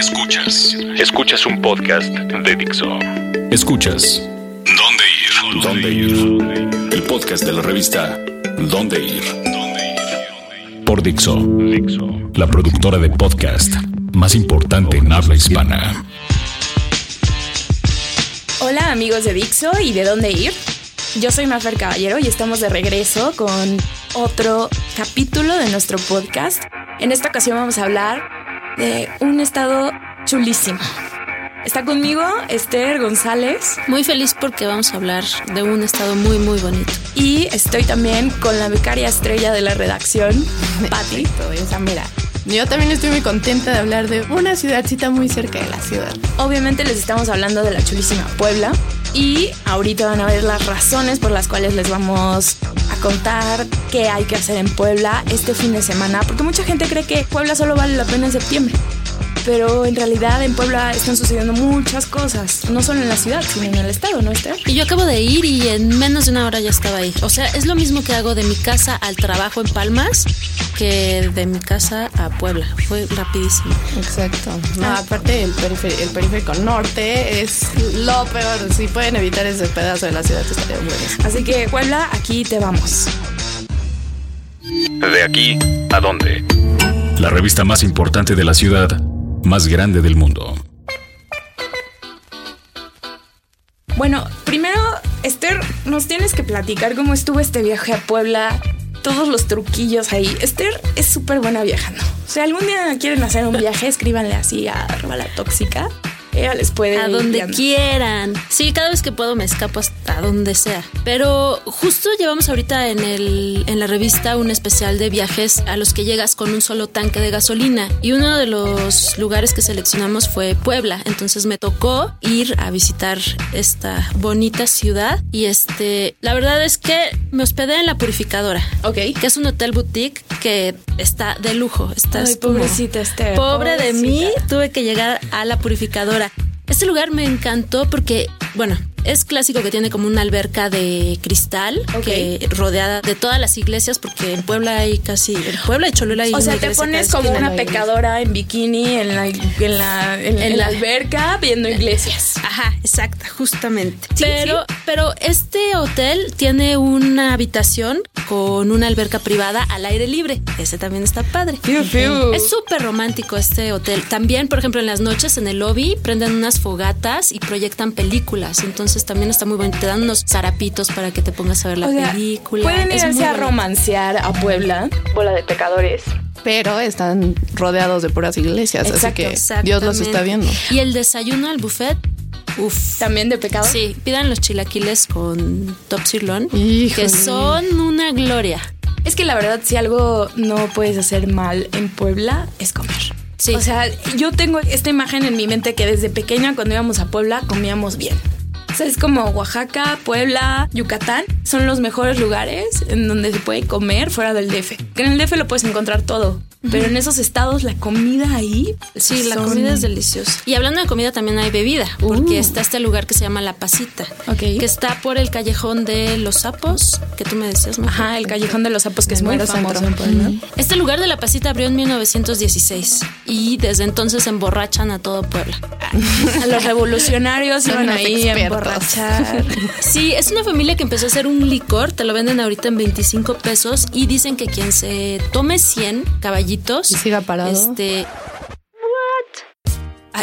Escuchas. Escuchas un podcast de Dixo. Escuchas. ¿Dónde ir? ¿Dónde ir? El podcast de la revista ¿Dónde ir? Por Dixo. La productora de podcast más importante en habla hispana. Hola amigos de Dixo y de dónde ir. Yo soy Mafer Caballero y estamos de regreso con otro capítulo de nuestro podcast. En esta ocasión vamos a hablar de un estado chulísimo. Está conmigo Esther González. Muy feliz porque vamos a hablar de un estado muy, muy bonito. Y estoy también con la becaria estrella de la redacción, Patti. Mira, yo también estoy muy contenta de hablar de una ciudadcita muy cerca de la ciudad. Obviamente les estamos hablando de la chulísima Puebla. Y ahorita van a ver las razones por las cuales les vamos contar qué hay que hacer en Puebla este fin de semana. Porque mucha gente cree que Puebla solo vale la pena en septiembre pero en realidad en Puebla están sucediendo muchas cosas, no solo en la ciudad, sino en el estado, ¿no, Esther? Y yo acabo de ir y en menos de una hora ya estaba ahí. O sea, es lo mismo que hago de mi casa al trabajo en Palmas que de mi casa a Puebla. Fue rapidísimo. Exacto. No, ah. aparte el, el periférico norte es lo peor. Si pueden evitar ese pedazo de la ciudad, estaría bueno. Así que Puebla, aquí te vamos. De aquí a dónde. La revista más importante de la ciudad más grande del mundo. Bueno, primero, Esther, nos tienes que platicar cómo estuvo este viaje a Puebla, todos los truquillos ahí. Esther es súper buena viajando. O sea, algún día quieren hacer un viaje, escríbanle así a la Tóxica ella les puede a donde quieran. Sí, cada vez que puedo me escapo hasta donde sea. Pero justo llevamos ahorita en el en la revista un especial de viajes a los que llegas con un solo tanque de gasolina y uno de los lugares que seleccionamos fue Puebla. Entonces me tocó ir a visitar esta bonita ciudad y este, la verdad es que me hospedé en la Purificadora. Ok. Que es un hotel boutique que está de lujo. Está pobrecita Esther. Pobre de mí, tuve que llegar a la Purificadora este lugar me encantó porque, bueno, es clásico que tiene como una alberca de cristal que rodeada de todas las iglesias porque en Puebla hay casi en Puebla y Cholula hay o sea te pones como una pecadora en bikini en la en la, en, la alberca viendo iglesias. Ajá exacta justamente. Pero pero este hotel tiene una habitación con una alberca privada al aire libre. Ese también está padre. Es súper romántico este hotel. También por ejemplo en las noches en el lobby prenden unas fogatas y proyectan películas. Entonces entonces también está muy bueno. Te dan unos zarapitos para que te pongas a ver la película. Pueden irse a romancear a Puebla, bola de pecadores. Pero están rodeados de puras iglesias, así que Dios los está viendo. Y el desayuno al buffet Uf. ¿También de pecado? Sí, pidan los chilaquiles con top sirloin, que son una gloria. Es que la verdad, si algo no puedes hacer mal en Puebla, es comer. Sí. O sea, yo tengo esta imagen en mi mente que desde pequeña, cuando íbamos a Puebla, comíamos bien. O sea, es como Oaxaca, Puebla, Yucatán. Son los mejores lugares en donde se puede comer fuera del DF. Que en el DF lo puedes encontrar todo. Pero en esos estados la comida ahí. Sí, la comida es deliciosa. Y hablando de comida también hay bebida, porque uh. está este lugar que se llama La Pasita, que está por el callejón de los sapos, que tú me decías. Ajá, el callejón de los sapos que es muy famoso. Este lugar de La Pasita abrió en 1916 y desde entonces emborrachan a todo Puebla. a los revolucionarios iban ahí a emborrachar. sí, es una familia que empezó a hacer un licor, te lo venden ahorita en 25 pesos y dicen que quien se tome 100 caballeros y siga parado. Este.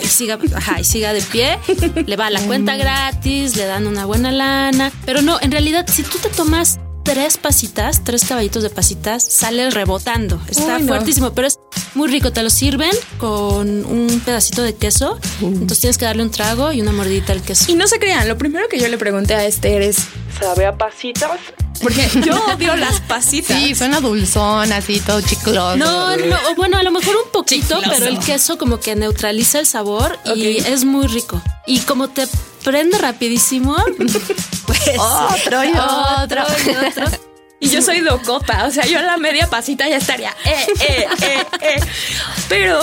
Siga, ajá, y siga de pie, le va a la cuenta gratis, le dan una buena lana. Pero no, en realidad, si tú te tomas tres pasitas, tres caballitos de pasitas, sale rebotando. Está fuertísimo, pero es muy rico. Te lo sirven con un pedacito de queso. Entonces tienes que darle un trago y una mordidita al queso. Y no se crean, lo primero que yo le pregunté a Esther es: ¿sabe a pasitas? Porque yo odio las pasitas. Sí, suena dulzón, así todo chicloso. No, no, bueno, a lo mejor un poquito, pero el queso como que neutraliza el sabor y es muy rico. Y como te prende rapidísimo, pues otro y otro, y otro. Y yo soy locota, o sea, yo en la media pasita ya estaría, eh, eh, eh, eh. Pero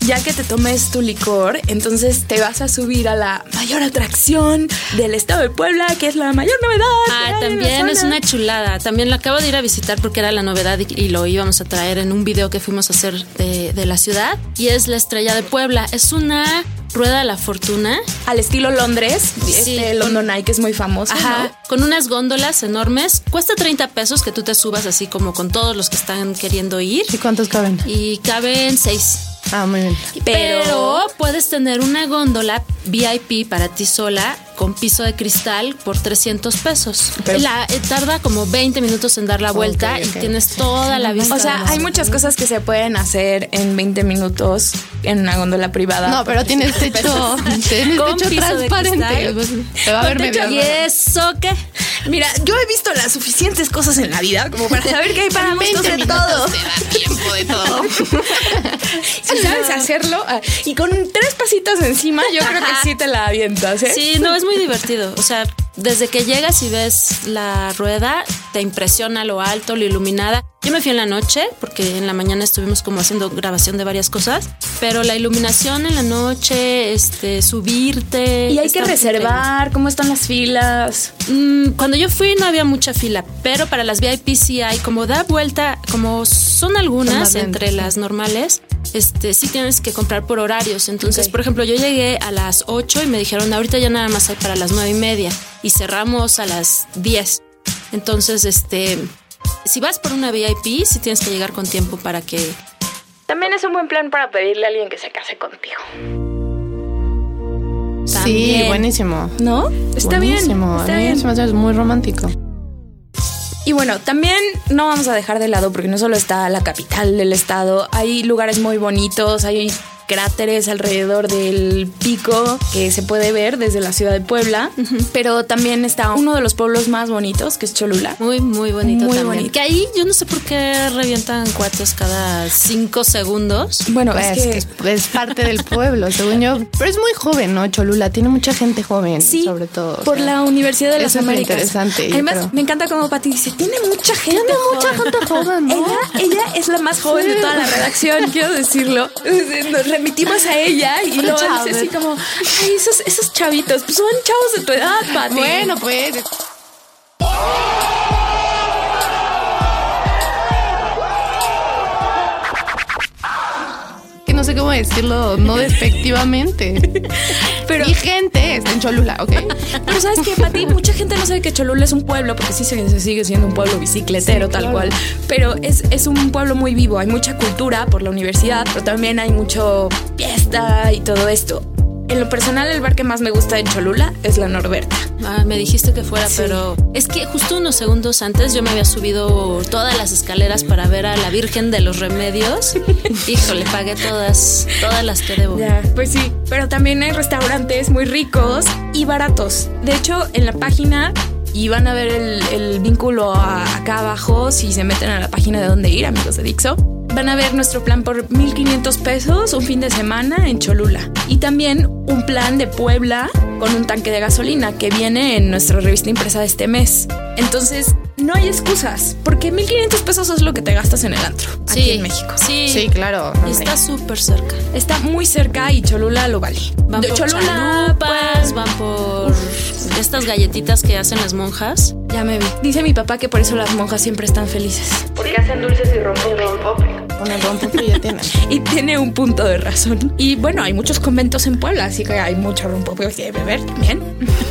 ya que te tomes tu licor, entonces te vas a subir a la mayor atracción del estado de Puebla, que es la mayor novedad. Ah, también es una chulada. También lo acabo de ir a visitar porque era la novedad y, lo íbamos a traer en un video que fuimos a hacer de, de la ciudad. Y es la estrella de Puebla. Es una rueda de la fortuna. Al estilo Londres, sí. este London Eye que es muy famoso. Ajá, con unas góndolas enormes. Cuesta 30 pesos que tú te subas así como con todos los que están queriendo ir. ¿Y cuántos caben? Y caben seis. Ah, muy bien. Pero, puedes tener una góndola VIP para ti sola con piso de cristal por 300 pesos. la, eh, tarda como 20 minutos en dar la vuelta y tienes toda la vista. O sea, hay muchas cosas que se pueden hacer en 20 minutos en una góndola privada. No, pero tienes techo, tienes techo transparente. Te va a ver medio. ¿Y eso qué? Mira, yo he visto las suficientes cosas en la vida como para saber que hay para de todo. Te da tiempo de todo. si sabes hacerlo ah, y con tres pasitos encima, yo creo que sí te la avientas, ¿eh? Sí, no, es muy divertido. O sea, desde que llegas y ves la rueda, te impresiona lo alto, lo iluminada. Yo me fui en la noche porque en la mañana estuvimos como haciendo grabación de varias cosas, pero la iluminación en la noche, este, subirte. Y hay que reservar, ¿cómo están las filas? Mm, cuando yo fui no había mucha fila, pero para las VIP sí hay, como da vuelta, como son algunas entre las normales, este, sí tienes que comprar por horarios. Entonces, por ejemplo, yo llegué a las 8 y me dijeron, ahorita ya nada más hay para las nueve y media y cerramos a las 10. Entonces, este si vas por una VIP, sí tienes que llegar con tiempo para que... También es un buen plan para pedirle a alguien que se case contigo. Sí, buenísimo. ¿No? Está bien. Está bien. Es muy romántico. Y bueno, también no vamos a dejar de lado porque no solo está la capital del estado, hay lugares muy bonitos, hay cráteres alrededor del pico que se puede ver desde la ciudad de Puebla, pero también está uno de los pueblos más bonitos, que es Cholula. Muy, muy bonito muy también. Bonito. Que ahí yo no sé por qué revientan cuates cada cinco segundos. Bueno, es, que es parte del pueblo, según yo. Pero es muy joven, ¿no? Cholula tiene mucha gente joven, sí, sobre todo. Por la Universidad de las Américas. Es interesante. Además, me encanta como Pati dice, tiene mucha gente tiene mucha gente joven, Ella, ella es la más joven de toda la redacción, quiero decirlo remitimos a ella y luego dice así como, ay, esos, esos chavitos, pues son chavos de tu edad, Pati. Bueno, pues. Cómo decirlo no despectivamente. Pero, Mi gente está en Cholula, ¿ok? Pero sabes que, Pati, mucha gente no sabe que Cholula es un pueblo, porque sí se, sigue siendo un pueblo bicicletero, tal cual. Pero es, es un pueblo muy vivo. Hay mucha cultura por la universidad, pero también hay mucho fiesta y todo esto. En lo personal, el bar que más me gusta en Cholula es la Norberta. Ah, me dijiste que fuera, pero es que justo unos segundos antes yo me había subido todas las escaleras para ver a la Virgen de los Remedios. Híjole, pagué todas, todas las que debo. Ya, pues sí, pero también hay restaurantes muy ricos y baratos. De hecho, en la página y van a ver el, vínculo acá abajo si se meten a la página de dónde ir, amigos de Dixo van a ver nuestro plan por 1.500 pesos un fin de semana en Cholula. Y también un plan de Puebla con un tanque de gasolina que viene en nuestra revista impresa de este mes. Entonces, no hay excusas, porque 1.500 pesos es lo que te gastas en el antro aquí en México. Sí, sí claro. Está súper cerca. Está muy cerca y Cholula lo vale. Van por Cholula, pues, van por estas galletitas que hacen las monjas. Ya me vi. Dice mi papá que por eso las monjas siempre están felices. Porque hacen dulces y rompen rompope ya tienen. y tiene un punto de razón. Y bueno, hay muchos conventos en Puebla, así que hay mucho rompope que beber también,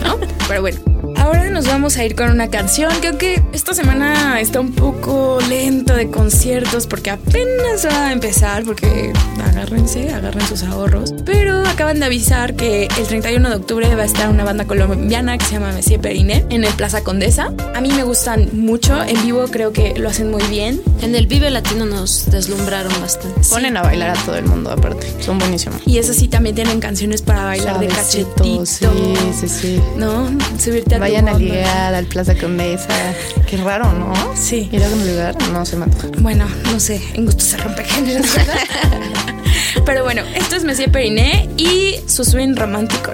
¿no? Pero bueno. Ahora nos vamos a ir con una canción que aunque esta semana está un poco lento de conciertos porque apenas va a empezar, porque agárrense, agarren sus ahorros. Pero acaban de avisar que el 31 de octubre va a estar una banda colombiana que se llama Messier Periné en el Plaza Condesa. A mí me gustan mucho, en vivo creo que lo hacen muy bien. En el Vive Latino nos deslumbraron bastante. Ponen a bailar a todo el mundo aparte, son buenísimos. Y eso sí, también tienen canciones para bailar de cachetito. Sí, sí, sí. ¿No? Subirte a Vayan a ligar al Plaza Condesa. Qué raro, ¿no? Sí. Ir a un lugar no se mata. Bueno, no sé, en gusto se rompe géneros, Pero bueno, esto es Messier Periné y su swing romántico.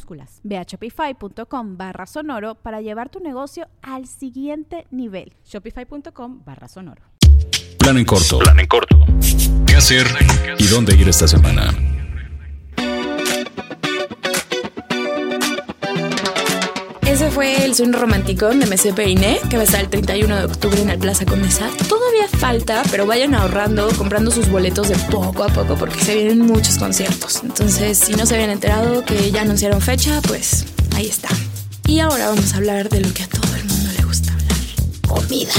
Ve a shopify.com barra sonoro para llevar tu negocio al siguiente nivel. Shopify.com barra sonoro. Plan en corto. Plan en corto. ¿Qué hacer y dónde ir esta semana? Fue el swing romántico de MC Peiné, que va a estar el 31 de octubre en el Plaza Condesa. Todavía falta, pero vayan ahorrando, comprando sus boletos de poco a poco, porque se vienen muchos conciertos. Entonces, si no se habían enterado que ya anunciaron fecha, pues ahí está. Y ahora vamos a hablar de lo que a todo el mundo le gusta hablar. Comida.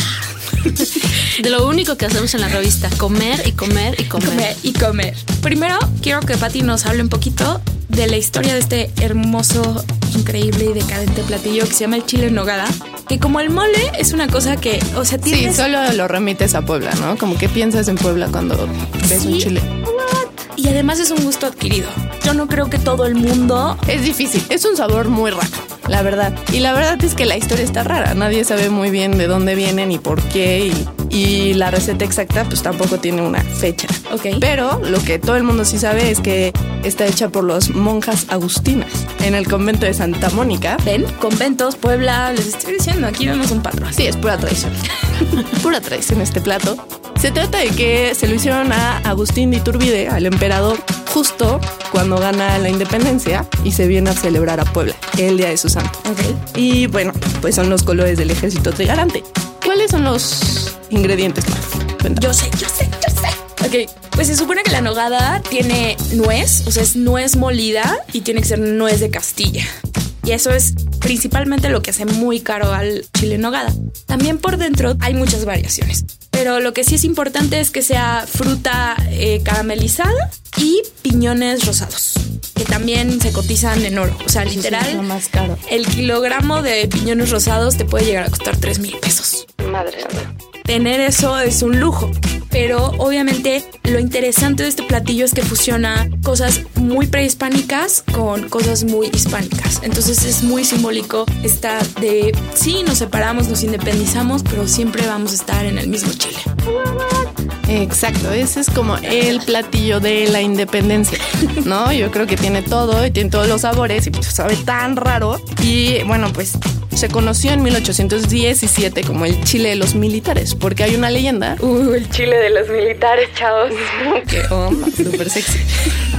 De lo único que hacemos en la revista, comer y comer y comer. Comer y comer. Primero, quiero que Patti nos hable un poquito de la historia de este hermoso, increíble y decadente platillo que se llama el chile en nogada. Que como el mole es una cosa que, o sea, Sí, tienes... solo lo remites a Puebla, ¿no? Como que piensas en Puebla cuando ves un Sí. chile. Y además es un gusto adquirido. Yo no creo que todo el mundo... Es difícil, es un sabor muy raro. La verdad. Y la verdad es que la historia está rara. Nadie sabe muy bien de dónde vienen y por qué. Y, y la receta exacta, pues tampoco tiene una fecha. Ok. Pero lo que todo el mundo sí sabe es que está hecha por los monjas agustinas en el convento de Santa Mónica. Ven, conventos, Puebla, les estoy diciendo, aquí vemos un patrón. Sí, es pura tradición. pura tradición este plato. Se trata de que se lo hicieron a Agustín de Iturbide, al emperador, justo cuando gana la independencia y se viene a celebrar a Puebla, el día de su santo. Ok. Y bueno, pues son los colores del ejército trigarante. ¿Cuáles son los ingredientes más? Cuéntame. Yo sé, yo sé, yo sé. Ok, pues se supone que la nogada tiene nuez, o sea, es nuez molida y tiene que ser nuez de Castilla. Y eso es principalmente lo que hace muy caro al chile nogada. También por dentro hay muchas variaciones. Pero lo que sí es importante es que sea fruta eh, caramelizada y piñones rosados, que también se cotizan en oro. O sea, sí literal, es lo más caro. el kilogramo de piñones rosados te puede llegar a costar 3 mil pesos. Madre santa. Tener eso es un lujo. Pero obviamente lo interesante de este platillo es que fusiona cosas muy prehispánicas con cosas muy hispánicas. Entonces es muy simbólico esta de, sí, nos separamos, nos independizamos, pero siempre vamos a estar en el mismo Chile. Exacto, ese es como el platillo de la independencia, ¿no? Yo creo que tiene todo y tiene todos los sabores y pues sabe tan raro. Y bueno, pues se conoció en 1817 como el Chile de los militares, porque hay una leyenda Uh, el Chile de los militares, chavos. que onda, súper sexy,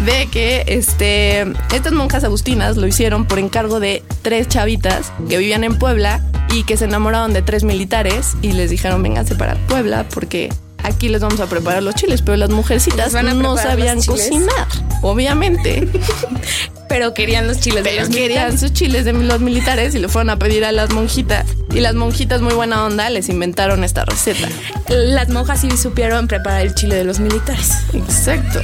de que este, estas monjas agustinas lo hicieron por encargo de tres chavitas que vivían en Puebla y que se enamoraron de tres militares y les dijeron, vénganse para Puebla porque aquí les vamos a preparar los chiles, pero las mujercitas ¿Les van a no sabían cocinar, obviamente. Pero querían los chiles de Pero los querían militares. sus chiles de los militares y le fueron a pedir a las monjitas. Y las monjitas, muy buena onda, les inventaron esta receta. Las monjas sí supieron preparar el chile de los militares. Exacto.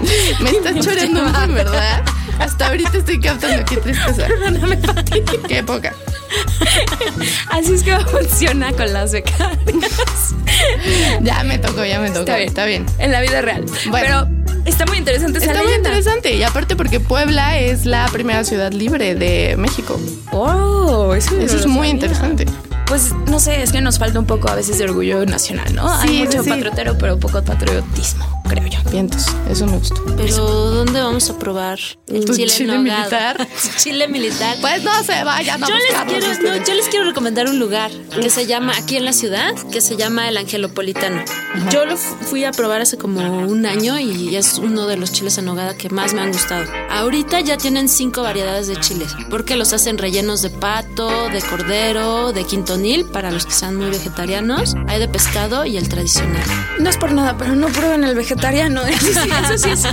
Me estás choreando mucho, ¿verdad? Hasta ahorita estoy captando qué tristeza. Qué época. Así es que funciona con las becarias. Ya me tocó, ya me tocó. Está bien. En la vida real. Bueno. Pero está muy interesante esa Está muy interesante. Y aparte porque Puebla es la primera ciudad libre de México. Oh, eso, Eso es muy sabía. interesante. Pues no sé, es que nos falta un poco a veces de orgullo nacional, ¿no? Sí, Hay mucho sí. patriotero, pero poco patriotismo, creo yo. Vientos, eso me gustó. Pero ¿dónde vamos a probar el ¿Tu chile, chile en militar? chile militar. Pues no se vayan a Yo les, quiero, no, yo les quiero recomendar un lugar que se llama, aquí en la ciudad, que se llama el Angelopolitano. Yo lo fu- fui a probar hace como un año y es uno de los chiles en nogada que más me han gustado. Ahorita ya tienen cinco variedades de chiles, porque los hacen rellenos de pato, de cordero, de quintonil, para los que sean muy vegetarianos. Hay de pescado y el tradicional. No es por nada, pero no prueben el Eso sí, eso sí es.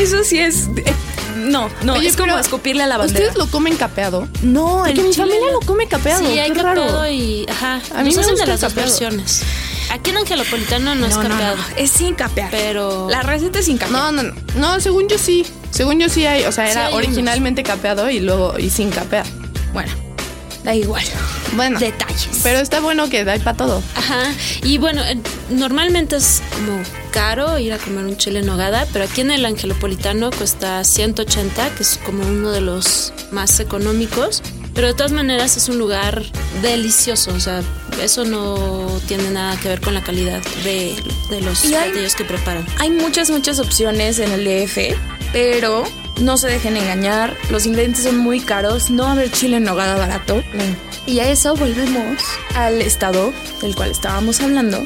Eso sí es eh, no, no, Oye, es como escupirle a la bandera. ¿Ustedes lo comen capeado? No, Porque mi familia lo come capeado. Sí, hay qué raro. capeado y. Ajá. A mí nos me hacen de el las dos versiones. Aquí en Angelopolitano no, es No, capeado. no, es sin capear. Pero. La receta es sin capear. No, no, no. No, según yo sí. Según yo sí hay. O sea, Sí era unos. originalmente capeado y luego y sin capear. Bueno, da igual. Bueno. Detalles. Pero está bueno que da para todo. Ajá. Y bueno, eh, normalmente es como caro ir a comer un chile en nogada, pero aquí en el Angelopolitano cuesta 180, que es como uno de los más económicos. Pero de todas maneras es un lugar delicioso, o sea, eso no tiene nada que ver con la calidad de, de los platillos que preparan. Hay muchas, muchas opciones en el DF, pero no se dejen engañar. Los ingredientes son muy caros. No va a haber chile en nogada barato. Y a eso volvemos al estado del cual estábamos hablando.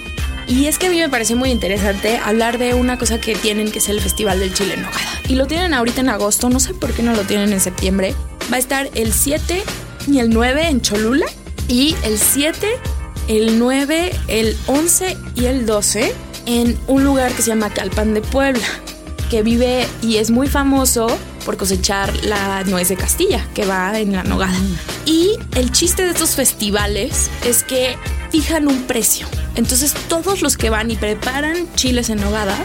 Y es que a mí me parece muy interesante hablar de una cosa que tienen, que es el Festival del Chile en Nogada. Y lo tienen ahorita en agosto, no sé por qué no lo tienen en septiembre. Va a estar el 7 y el 9 en Cholula. Y el 7, el 9, el 11 y el 12 en un lugar que se llama Calpan de Puebla, que vive y es muy famoso por cosechar la nuez de Castilla, que va en la nogada. Y el chiste de estos festivales es que fijan un precio. Entonces todos los que van y preparan chiles en nogada,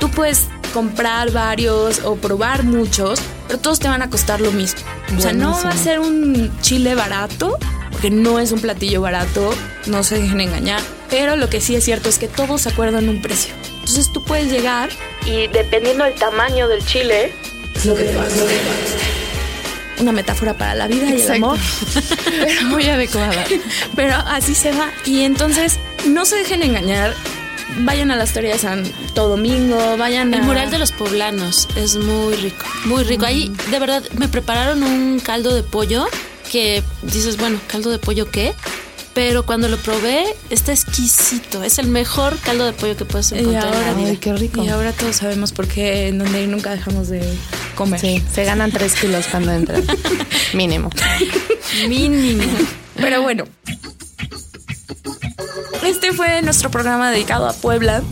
tú puedes comprar varios o probar muchos, pero todos te van a costar lo mismo. O sea, no va a ser un chile barato, porque no es un platillo barato, no se dejen engañar, pero lo que sí es cierto es que todos acuerdan un precio. Entonces tú puedes llegar y dependiendo del tamaño del chile, es lo que te vas a una metáfora para la vida y el amor. Muy adecuada. Pero así se va. Y entonces, no se dejen engañar. Vayan a la historia de Santo Domingo, vayan El a... mural de los poblanos es muy rico, muy rico. Ahí, de verdad, me prepararon un caldo de pollo que dices, bueno, ¿caldo de pollo qué? Pero cuando lo probé, está exquisito. Es el mejor caldo de pollo que puedes Y encontrar en ahora, la vida. Ay, qué rico. y ahora todos sabemos por qué en donde ir nunca dejamos de comer. Sí, se ganan tres kilos cuando entran. Mínimo. Mínimo. Pero bueno. Este fue nuestro programa dedicado a Puebla.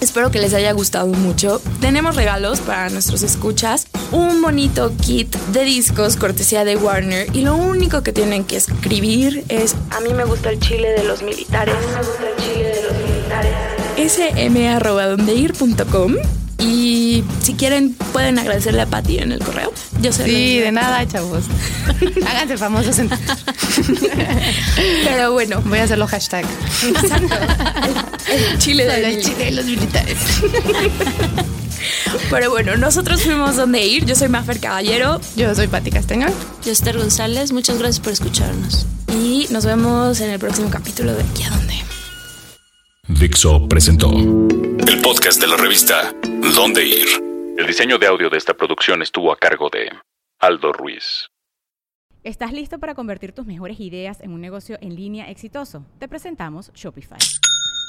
Espero que les haya gustado mucho. Tenemos regalos para nuestros escuchas. Un bonito kit de discos cortesía de Warner. Y lo único que tienen que escribir es A mí me gusta el chile de los militares. me gusta el chile de los militares. Y si quieren pueden agradecerle a Patty en el correo. Yo sé. Sí, de nada, chavos. Háganse famosos en... Pero bueno, Voy a hacerlo hashtag. el chile de Solo el chile de los militares. Pero bueno, nosotros fuimos donde ir. Yo soy Mafer Caballero Yo soy Pati Castañón. Yo, Esther González, muchas gracias por escucharnos. y nos vemos en el próximo capítulo de Aquí a dónde. Dixo presentó el podcast de la revista Dónde Ir. El diseño de audio de esta producción estuvo a cargo de Aldo Ruiz. ¿Estás listo para convertir tus mejores ideas en un negocio en línea exitoso? Te presentamos Shopify.